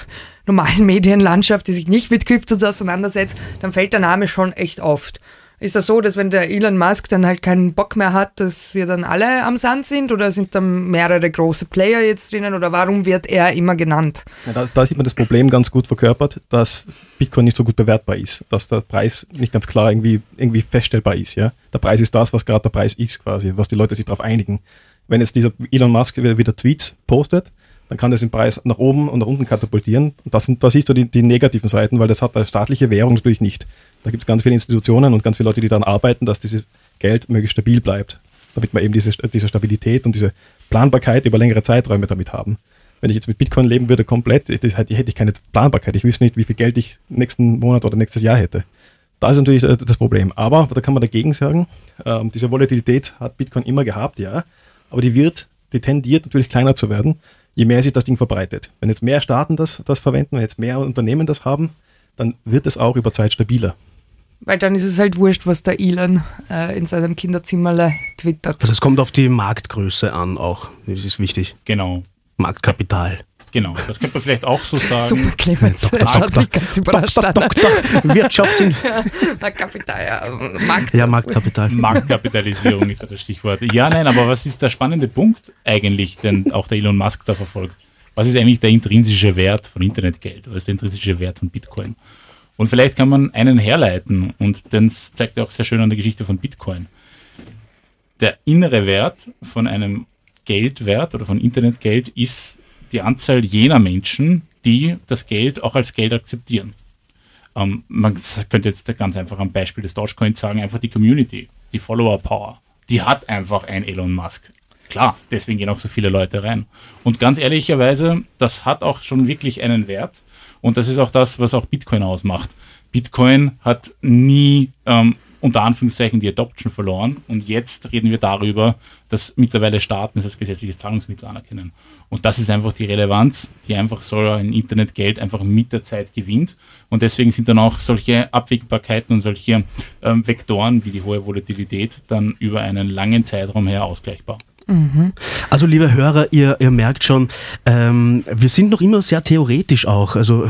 normalen Medienlandschaft, die sich nicht mit Kryptos auseinandersetzt, dann fällt der Name schon echt oft. Ist das so, dass wenn der Elon Musk dann halt keinen Bock mehr hat, dass wir dann alle am Sand sind oder sind da mehrere große Player jetzt drinnen oder warum wird er immer genannt? Ja, da, da, sieht man das Problem ganz gut verkörpert, dass Bitcoin nicht so gut bewertbar ist, dass der Preis nicht ganz klar irgendwie, irgendwie feststellbar ist. Ja? Der Preis ist das, was gerade der Preis ist quasi, was die Leute sich darauf einigen. Wenn jetzt dieser Elon Musk wieder, wieder Tweets postet, dann kann das den Preis nach oben und nach unten katapultieren. Und das, sind, das siehst du die, die negativen Seiten, weil das hat eine staatliche Währung natürlich nicht. Da gibt es ganz viele Institutionen und ganz viele Leute, die daran arbeiten, dass dieses Geld möglichst stabil bleibt, damit wir eben diese, diese Stabilität und diese Planbarkeit über längere Zeiträume damit haben. Wenn ich jetzt mit Bitcoin leben würde, komplett, hätte ich keine Planbarkeit. Ich wüsste nicht, wie viel Geld ich nächsten Monat oder nächstes Jahr hätte. Da ist natürlich äh, das Problem. Aber da kann man dagegen sagen, ähm, diese Volatilität hat Bitcoin immer gehabt, ja, aber die wird, die tendiert natürlich kleiner zu werden, je mehr sich das Ding verbreitet. Wenn jetzt mehr Staaten das, das verwenden, wenn jetzt mehr Unternehmen das haben, dann wird es auch über Zeit stabiler. Weil dann ist es halt wurscht, was der Elon äh, in seinem Kinderzimmer twittert. Also es kommt auf die Marktgröße an auch. Das ist wichtig. Genau. Marktkapital. Genau, das könnte man vielleicht auch so sagen. Super, Clemens, er schaut mich ganz überrascht an. Doktor, Wirtschafts- ja, Marktkapital, ja. Markt. ja, Marktkapital. Marktkapitalisierung ist ja das Stichwort. Ja, nein, aber was ist der spannende Punkt eigentlich, den auch der Elon Musk da verfolgt? Was ist eigentlich der intrinsische Wert von Internetgeld? Was ist der intrinsische Wert von Bitcoin? Und vielleicht kann man einen herleiten, und das zeigt er auch sehr schön an der Geschichte von Bitcoin. Der innere Wert von einem Geldwert oder von Internetgeld ist die Anzahl jener Menschen, die das Geld auch als Geld akzeptieren. Ähm, man könnte jetzt ganz einfach am Beispiel des Dogecoins sagen, einfach die Community, die Follower Power, die hat einfach ein Elon Musk. Klar, deswegen gehen auch so viele Leute rein. Und ganz ehrlicherweise, das hat auch schon wirklich einen Wert. Und das ist auch das, was auch Bitcoin ausmacht. Bitcoin hat nie ähm, unter Anführungszeichen die Adoption verloren und jetzt reden wir darüber, dass mittlerweile Staaten es als gesetzliches Zahlungsmittel anerkennen. Und das ist einfach die Relevanz, die einfach so ein Internetgeld einfach mit der Zeit gewinnt. Und deswegen sind dann auch solche Abwägbarkeiten und solche ähm, Vektoren wie die hohe Volatilität dann über einen langen Zeitraum her ausgleichbar. Also liebe Hörer, ihr, ihr merkt schon, ähm, wir sind noch immer sehr theoretisch auch. Also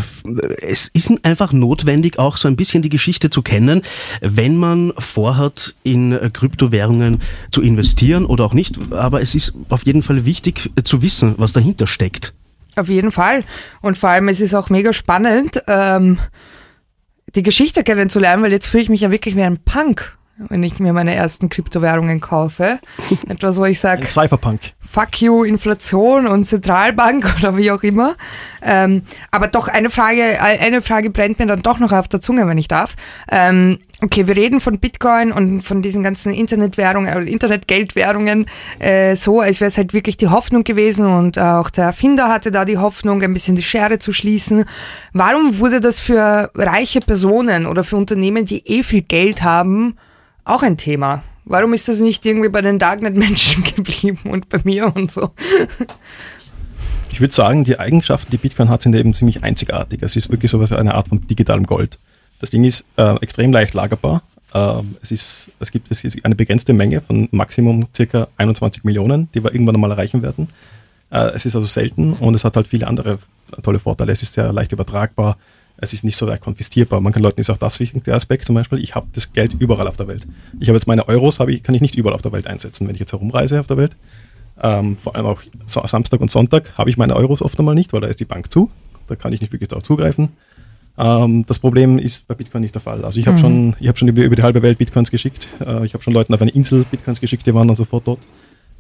es ist einfach notwendig, auch so ein bisschen die Geschichte zu kennen, wenn man vorhat, in Kryptowährungen zu investieren oder auch nicht. Aber es ist auf jeden Fall wichtig zu wissen, was dahinter steckt. Auf jeden Fall. Und vor allem, es ist auch mega spannend, ähm, die Geschichte kennenzulernen, weil jetzt fühle ich mich ja wirklich wie ein Punk wenn ich mir meine ersten Kryptowährungen kaufe. Etwas, wo ich sage, Cypherpunk. Fuck you, Inflation und Zentralbank oder wie auch immer. Ähm, aber doch eine Frage, eine Frage brennt mir dann doch noch auf der Zunge, wenn ich darf. Ähm, okay, wir reden von Bitcoin und von diesen ganzen Internetwährungen, äh, Internetgeldwährungen äh, so, als wäre es halt wirklich die Hoffnung gewesen und auch der Erfinder hatte da die Hoffnung, ein bisschen die Schere zu schließen. Warum wurde das für reiche Personen oder für Unternehmen, die eh viel Geld haben, auch ein Thema. Warum ist das nicht irgendwie bei den Darknet-Menschen geblieben und bei mir und so? Ich würde sagen, die Eigenschaften, die Bitcoin hat, sind eben ziemlich einzigartig. Es ist wirklich so eine Art von digitalem Gold. Das Ding ist äh, extrem leicht lagerbar. Äh, es, ist, es gibt es ist eine begrenzte Menge von Maximum circa 21 Millionen, die wir irgendwann einmal erreichen werden. Äh, es ist also selten und es hat halt viele andere tolle Vorteile. Es ist sehr leicht übertragbar es ist nicht so leicht konfiszierbar. Man kann Leuten ist auch das wichtig, der Aspekt zum Beispiel. Ich habe das Geld überall auf der Welt. Ich habe jetzt meine Euros, ich, kann ich nicht überall auf der Welt einsetzen, wenn ich jetzt herumreise auf der Welt. Ähm, vor allem auch Samstag und Sonntag habe ich meine Euros oft einmal nicht, weil da ist die Bank zu. Da kann ich nicht wirklich darauf zugreifen. Ähm, das Problem ist bei Bitcoin nicht der Fall. Also ich habe mhm. schon, ich hab schon über, über, die halbe Welt Bitcoins geschickt. Äh, ich habe schon Leuten auf eine Insel Bitcoins geschickt, die waren dann sofort dort.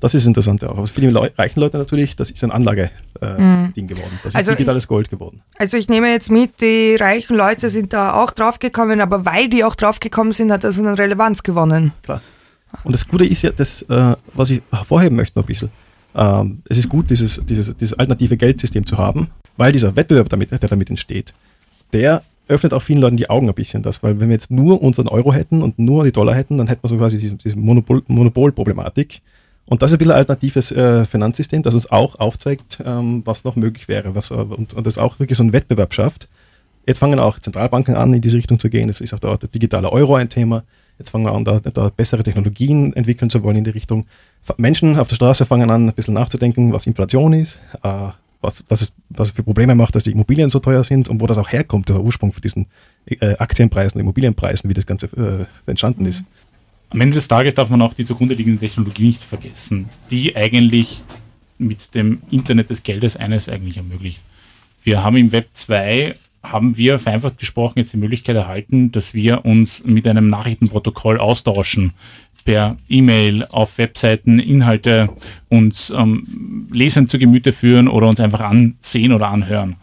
Das ist interessant auch. Also für die reichen Leute natürlich, das ist ein Anlageding äh, mhm. geworden. Das ist also digitales Gold geworden. Also ich nehme jetzt mit, die reichen Leute sind da auch draufgekommen, aber weil die auch draufgekommen sind, hat das eine Relevanz gewonnen. Klar. Und das Gute ist ja, das, äh, was ich hervorheben möchte noch ein bisschen, ähm, es ist gut, dieses, dieses, dieses alternative Geldsystem zu haben, weil dieser Wettbewerb, damit, der damit entsteht, der öffnet auch vielen Leuten die Augen ein bisschen das, weil wenn wir jetzt nur unseren Euro hätten und nur die Dollar hätten, dann hätten wir so quasi diese, diese Monopol, Monopolproblematik. Und das ist ein bisschen ein alternatives äh, Finanzsystem, das uns auch aufzeigt, ähm, was noch möglich wäre was, äh, und, und das auch wirklich so einen Wettbewerb schafft. Jetzt fangen auch Zentralbanken an, in diese Richtung zu gehen. Es ist auch dort der digitale Euro ein Thema. Jetzt fangen wir an, da, da bessere Technologien entwickeln zu wollen in die Richtung. Menschen auf der Straße fangen an, ein bisschen nachzudenken, was Inflation ist, äh, was, was, es, was für Probleme macht, dass die Immobilien so teuer sind und wo das auch herkommt, der Ursprung von diesen äh, Aktienpreisen, Immobilienpreisen, wie das Ganze äh, entstanden mhm. ist. Am Ende des Tages darf man auch die zugrunde liegende Technologie nicht vergessen, die eigentlich mit dem Internet des Geldes eines eigentlich ermöglicht. Wir haben im Web 2 haben wir vereinfacht gesprochen jetzt die Möglichkeit erhalten, dass wir uns mit einem Nachrichtenprotokoll austauschen per E-Mail auf Webseiten Inhalte uns ähm, lesen zu Gemüte führen oder uns einfach ansehen oder anhören.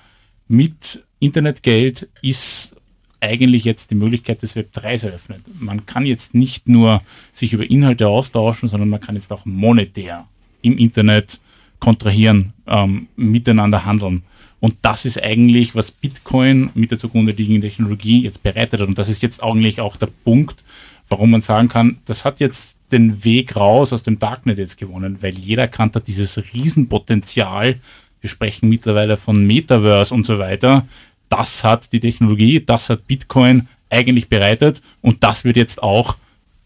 Mit Internetgeld ist eigentlich jetzt die Möglichkeit des Web 3 eröffnet. Man kann jetzt nicht nur sich über Inhalte austauschen, sondern man kann jetzt auch monetär im Internet kontrahieren, ähm, miteinander handeln. Und das ist eigentlich, was Bitcoin mit der zugrunde liegenden Technologie jetzt bereitet hat. Und das ist jetzt eigentlich auch der Punkt, warum man sagen kann, das hat jetzt den Weg raus aus dem Darknet jetzt gewonnen, weil jeder erkannt hat, dieses Riesenpotenzial, wir sprechen mittlerweile von Metaverse und so weiter, das hat die Technologie, das hat Bitcoin eigentlich bereitet und das wird jetzt auch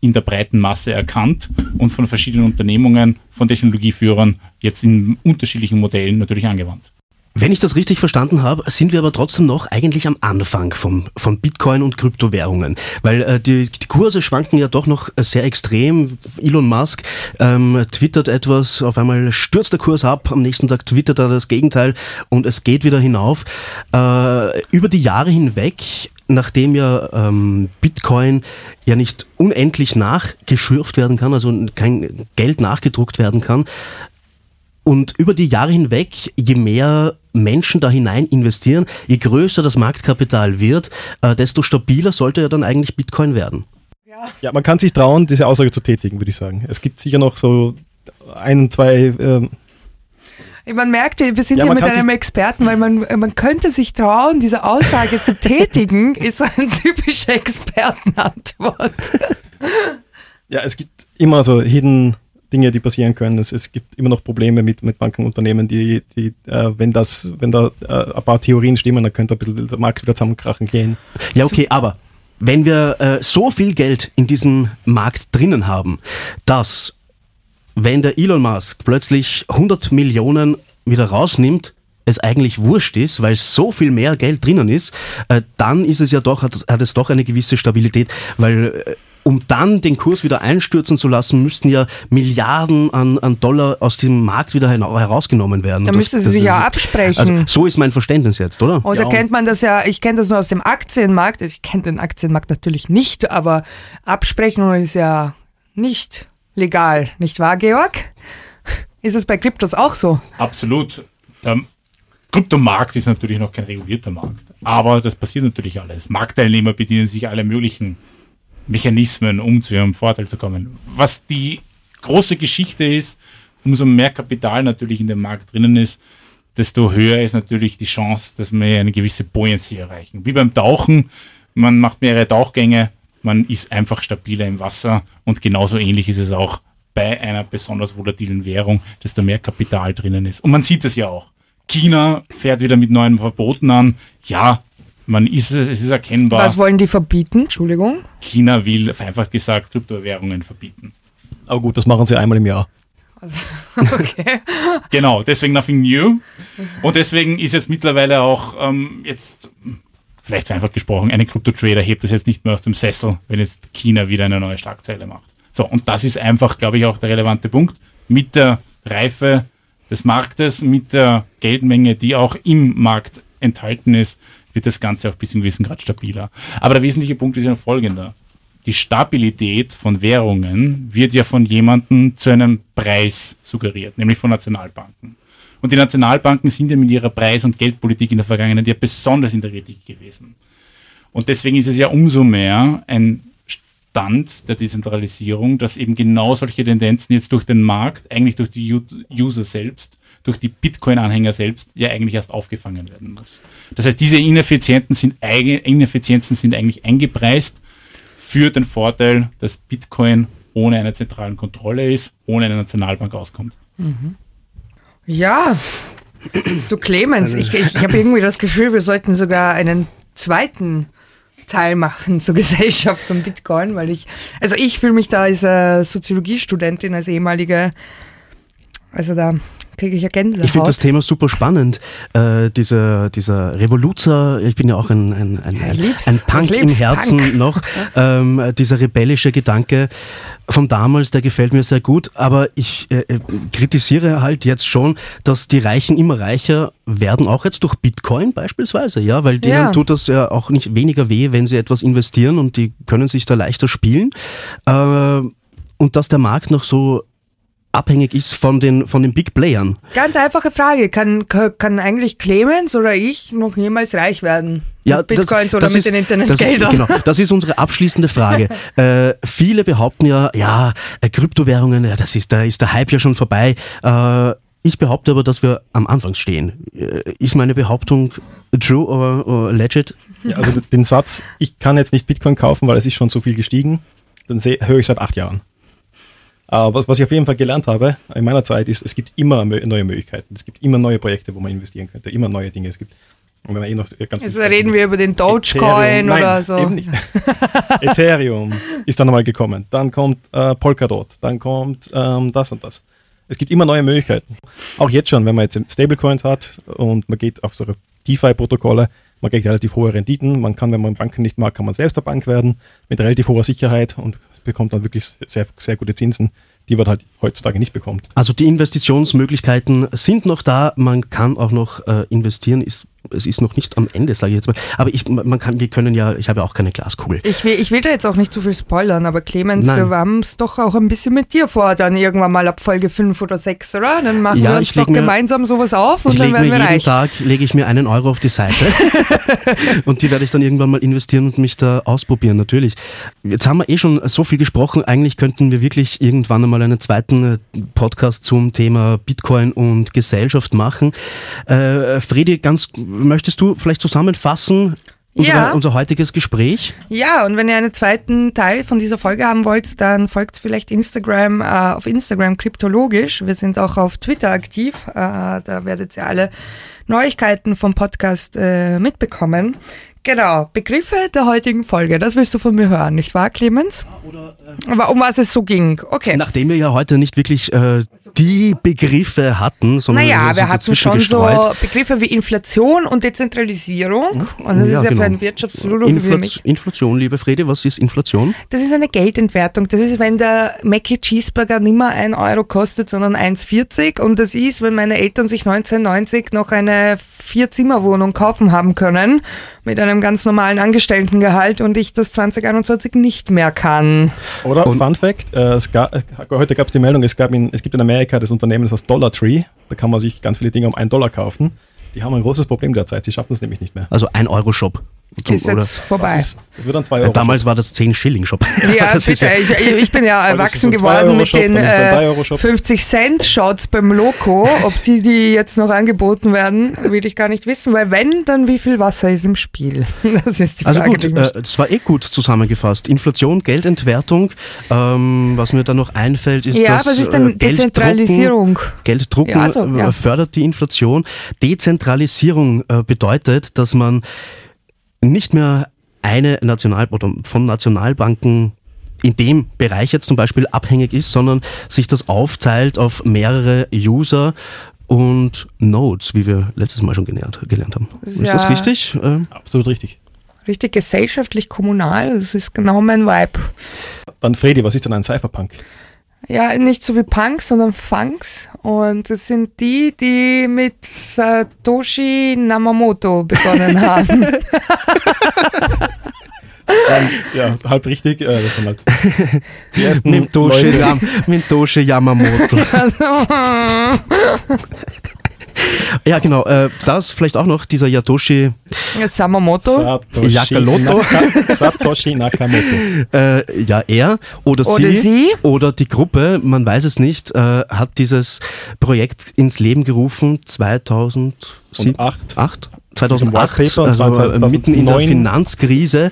in der breiten Masse erkannt und von verschiedenen Unternehmungen, von Technologieführern jetzt in unterschiedlichen Modellen natürlich angewandt. Wenn ich das richtig verstanden habe, sind wir aber trotzdem noch eigentlich am Anfang vom, von Bitcoin und Kryptowährungen, weil äh, die, die Kurse schwanken ja doch noch sehr extrem. Elon Musk ähm, twittert etwas, auf einmal stürzt der Kurs ab, am nächsten Tag twittert er das Gegenteil und es geht wieder hinauf. Äh, über die Jahre hinweg nachdem ja ähm, Bitcoin ja nicht unendlich nachgeschürft werden kann, also kein Geld nachgedruckt werden kann, und über die Jahre hinweg, je mehr Menschen da hinein investieren, je größer das Marktkapital wird, äh, desto stabiler sollte ja dann eigentlich Bitcoin werden. Ja. ja, man kann sich trauen, diese Aussage zu tätigen, würde ich sagen. Es gibt sicher noch so ein, zwei. Ähm man merkt, wir sind ja, hier mit einem Experten, weil man, man könnte sich trauen, diese Aussage zu tätigen, ist so eine typische Expertenantwort. Ja, es gibt immer so Hidden Dinge, die passieren können. Es, es gibt immer noch Probleme mit, mit Bankenunternehmen, die, die äh, wenn das, wenn da äh, ein paar Theorien stimmen, dann könnte ein bisschen der Markt wieder zusammenkrachen gehen. Ja, okay, aber wenn wir äh, so viel Geld in diesem Markt drinnen haben, dass wenn der Elon Musk plötzlich 100 Millionen wieder rausnimmt, es eigentlich wurscht ist, weil so viel mehr Geld drinnen ist, äh, dann ist es ja doch, hat, hat es doch eine gewisse Stabilität, weil äh, um dann den Kurs wieder einstürzen zu lassen, müssten ja Milliarden an, an Dollar aus dem Markt wieder herausgenommen werden. Da müsste sie sich ja absprechen. Also, so ist mein Verständnis jetzt, oder? Oder ja. kennt man das ja, ich kenne das nur aus dem Aktienmarkt, ich kenne den Aktienmarkt natürlich nicht, aber Absprechen ist ja nicht legal, nicht wahr, Georg? Ist es bei Kryptos auch so? Absolut. Der Kryptomarkt ist natürlich noch kein regulierter Markt, aber das passiert natürlich alles. Marktteilnehmer bedienen sich alle möglichen Mechanismen, um zu ihrem Vorteil zu kommen. Was die große Geschichte ist, umso mehr Kapital natürlich in dem Markt drinnen ist, desto höher ist natürlich die Chance, dass wir eine gewisse Buoyancy erreichen. Wie beim Tauchen, man macht mehrere Tauchgänge, man ist einfach stabiler im Wasser und genauso ähnlich ist es auch bei einer besonders volatilen Währung, desto mehr Kapital drinnen ist. Und man sieht es ja auch. China fährt wieder mit neuen Verboten an. Ja, man ist es, es ist erkennbar. Was wollen die verbieten? Entschuldigung. China will vereinfacht gesagt Kryptowährungen verbieten. Aber gut, das machen sie einmal im Jahr. Also, okay. genau, deswegen nothing new. Und deswegen ist jetzt mittlerweile auch ähm, jetzt, vielleicht vereinfacht gesprochen, eine Krypto-Trader hebt das jetzt nicht mehr aus dem Sessel, wenn jetzt China wieder eine neue Schlagzeile macht. So, und das ist einfach, glaube ich, auch der relevante Punkt. Mit der Reife des Marktes, mit der Geldmenge, die auch im Markt enthalten ist, wird das Ganze auch bis zu einem gewissen Grad stabiler. Aber der wesentliche Punkt ist ja folgender. Die Stabilität von Währungen wird ja von jemandem zu einem Preis suggeriert, nämlich von Nationalbanken. Und die Nationalbanken sind ja mit ihrer Preis- und Geldpolitik in der Vergangenheit ja besonders in der Kritik gewesen. Und deswegen ist es ja umso mehr ein Stand der Dezentralisierung, dass eben genau solche Tendenzen jetzt durch den Markt, eigentlich durch die User selbst, durch die Bitcoin-Anhänger selbst ja eigentlich erst aufgefangen werden muss. Das heißt, diese Ineffizienzen sind, Ineffizienzen sind eigentlich eingepreist für den Vorteil, dass Bitcoin ohne eine zentralen Kontrolle ist, ohne eine Nationalbank auskommt. Mhm. Ja, du Clemens, ich, ich habe irgendwie das Gefühl, wir sollten sogar einen zweiten teilmachen zur Gesellschaft und Bitcoin, weil ich, also ich fühle mich da als äh, Soziologiestudentin, als ehemalige, also da kriege ich ja Gänsehaut. Ich finde das Thema super spannend. Äh, dieser, dieser Revoluzer, ich bin ja auch ein, ein, ein, ein, ein Punk im Herzen Punk. noch, ähm, dieser rebellische Gedanke von damals, der gefällt mir sehr gut, aber ich äh, äh, kritisiere halt jetzt schon, dass die Reichen immer reicher werden, auch jetzt durch Bitcoin beispielsweise, ja, weil denen ja. tut das ja auch nicht weniger weh, wenn sie etwas investieren und die können sich da leichter spielen. Äh, und dass der Markt noch so abhängig ist von den, von den Big Playern. Ganz einfache Frage. Kann, kann eigentlich Clemens oder ich noch jemals reich werden? Ja, mit Bitcoins das, oder das mit ist, den Internetgeldern? Das, genau, das ist unsere abschließende Frage. äh, viele behaupten ja, ja, äh, Kryptowährungen, ja, das ist, da ist der Hype ja schon vorbei. Äh, ich behaupte aber, dass wir am Anfang stehen. Äh, ist meine Behauptung true oder, legit? Ja, also den Satz, ich kann jetzt nicht Bitcoin kaufen, weil es ist schon so viel gestiegen, dann höre ich seit acht Jahren. Aber was, was ich auf jeden Fall gelernt habe in meiner Zeit ist, es gibt immer neue Möglichkeiten. Es gibt immer neue Projekte, wo man investieren könnte, immer neue Dinge. Es gibt und wenn man eh noch ganz also reden wir über den Dogecoin oder so. Eben nicht. Ethereum ist dann nochmal gekommen. Dann kommt äh, Polkadot. Dann kommt ähm, das und das. Es gibt immer neue Möglichkeiten. Auch jetzt schon, wenn man jetzt Stablecoins hat und man geht auf so DeFi-Protokolle, man kriegt relativ hohe Renditen. Man kann, wenn man Banken nicht mag, kann man selbst der Bank werden mit relativ hoher Sicherheit und bekommt dann wirklich sehr, sehr gute Zinsen, die man halt heutzutage nicht bekommt. Also die Investitionsmöglichkeiten sind noch da, man kann auch noch äh, investieren, ist es ist noch nicht am Ende, sage ich jetzt mal. Aber ich, man kann, wir können ja, ich habe ja auch keine Glaskugel. Ich will, ich will da jetzt auch nicht zu viel spoilern, aber Clemens, Nein. wir haben es doch auch ein bisschen mit dir vor, dann irgendwann mal ab Folge 5 oder 6, oder? Dann machen ja, wir uns doch mir, gemeinsam sowas auf und dann werden wir jeden reich. Tag lege ich mir einen Euro auf die Seite und die werde ich dann irgendwann mal investieren und mich da ausprobieren, natürlich. Jetzt haben wir eh schon so viel gesprochen, eigentlich könnten wir wirklich irgendwann einmal einen zweiten äh, Podcast zum Thema Bitcoin und Gesellschaft machen. Äh, Fredi, ganz möchtest du vielleicht zusammenfassen? Unser, ja. unser heutiges Gespräch. Ja, und wenn ihr einen zweiten Teil von dieser Folge haben wollt, dann folgt vielleicht Instagram, äh, auf Instagram kryptologisch. Wir sind auch auf Twitter aktiv. Äh, da werdet ihr alle Neuigkeiten vom Podcast äh, mitbekommen. Genau, Begriffe der heutigen Folge, das willst du von mir hören, nicht wahr, Clemens? Oder, äh, Aber um was es so ging, okay. Nachdem wir ja heute nicht wirklich äh, die Begriffe hatten, sondern naja, wir hatten schon gestreut. so Begriffe wie Inflation und Dezentralisierung. Hm? Und das ja, ist ja genau. für einen Wirtschaftspsychologen Infl wie mich. Inflation, liebe Frede, was ist Inflation? Das ist eine Geldentwertung. Das ist, wenn der Mackie Cheeseburger nicht mehr 1 Euro kostet, sondern 1,40. Und das ist, wenn meine Eltern sich 1990 noch eine Vier-Zimmer-Wohnung kaufen haben können mit einem ganz normalen Angestelltengehalt und ich das 2021 nicht mehr kann. Oder und Fun Fact, äh, gab, äh, heute gab es die Meldung, es, gab in, es gibt in Amerika das Unternehmen, das heißt Dollar Tree, da kann man sich ganz viele Dinge um einen Dollar kaufen. Die haben ein großes Problem derzeit, sie schaffen es nämlich nicht mehr. Also ein Euro Zum, ist jetzt vorbei. Das, ist, das wird dann zwei Euro. damals war das 10 Schilling Shop. Ja, bitte. Ja ich, ich, bin ja erwachsen geworden mit den äh, 50 Cent Shots beim Loco. Ob die, die jetzt noch angeboten werden, will ich gar nicht wissen, weil wenn, dann wie viel Wasser ist im Spiel? Das ist die also Frage. Also gut, äh, das war eh gut zusammengefasst. Inflation, Geldentwertung. Ähm, was mir da noch einfällt, ist, ja, dass was ist denn äh, Dezentralisierung? Gelddrucken ja, also, ja. fördert die Inflation. Dezentralisierung äh, bedeutet, dass man nicht mehr eine National oder von Nationalbanken in dem Bereich jetzt zum Beispiel abhängig ist, sondern sich das aufteilt auf mehrere User und Nodes, wie wir letztes Mal schon gelernt, gelernt haben. Ist ja das richtig? Absolut richtig. Richtig gesellschaftlich kommunal, das ist genau mein Vibe. Dann Fredi, was ist denn ein Cypherpunk? Ja, nicht so wie Punks, sondern Funks. Und das sind die, die mit Satoshi Namamoto begonnen haben. Dann, ja, halb richtig. Äh, das sind halt die ersten Mintoshi, Yam, Mintoshi Yamamoto. Ja, genau. Äh, das vielleicht auch noch dieser Yatoshi Samamoto. Satoshi, Yakaloto. Naka, Satoshi Nakamoto. Äh, ja, er oder, oder sie, sie, oder die Gruppe, man weiß es nicht, äh, hat dieses Projekt ins Leben gerufen 2007, 2008. 2008, also 2009. mitten in der Finanzkrise,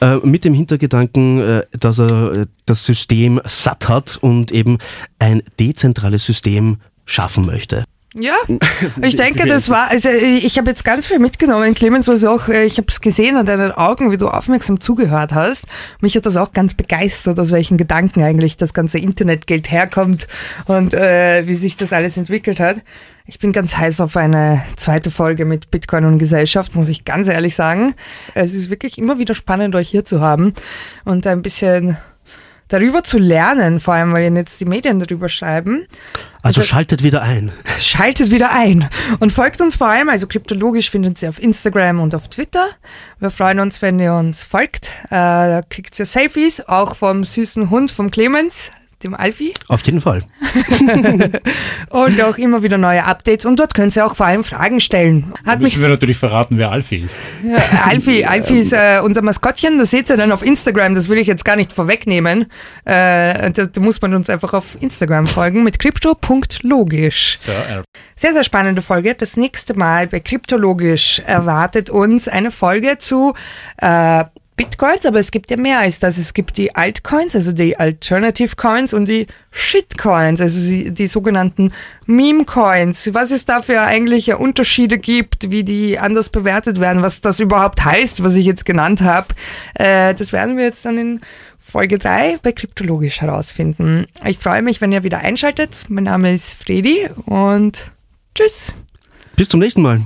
äh, mit dem Hintergedanken, äh, dass er äh, das System satt hat und eben ein dezentrales System schaffen möchte. Ja, ich denke, das war, also ich habe jetzt ganz viel mitgenommen, Clemens, was auch, äh, ich habe es gesehen an deinen Augen, wie du aufmerksam zugehört hast. Mich hat das auch ganz begeistert, aus welchen Gedanken eigentlich das ganze Internetgeld herkommt und äh, wie sich das alles entwickelt hat. Ich bin ganz heiß auf eine zweite Folge mit Bitcoin und Gesellschaft, muss ich ganz ehrlich sagen. Es ist wirklich immer wieder spannend, euch hier zu haben und ein bisschen darüber zu lernen, vor allem weil jetzt die Medien darüber schreiben. Also, also schaltet wieder ein. Schaltet wieder ein und folgt uns vor allem, also kryptologisch findet ihr auf Instagram und auf Twitter. Wir freuen uns, wenn ihr uns folgt. Äh, da kriegt ihr Selfies, auch vom süßen Hund vom Clemens dem Alfie. Auf jeden Fall. und auch immer wieder neue Updates. Und dort können Sie auch vor allem Fragen stellen. Hat müssen wir natürlich verraten, wer Alfie ist. Ja, Alfie, Alfie ist äh, unser Maskottchen. Das seht ihr dann auf Instagram. Das will ich jetzt gar nicht vorwegnehmen. Äh, da, da, muss man uns einfach auf Instagram folgen mit crypto.logisch. Sehr, sehr spannende Folge. Das nächste Mal bei Kryptologisch erwartet uns eine Folge zu äh, Bitcoins, aber es gibt ja mehr als das. Es gibt die Altcoins, also die Alternative Coins und die Shitcoins, also die, die sogenannten Meme-Coins. Was es da für eigentliche Unterschiede gibt, wie die anders bewertet werden, was das überhaupt heißt, was ich jetzt genannt habe, äh, das werden wir jetzt dann in Folge 3 bei Kryptologisch herausfinden. Ich freue mich, wenn ihr wieder einschaltet. Mein Name ist Fredi und tschüss. Bis zum nächsten Mal.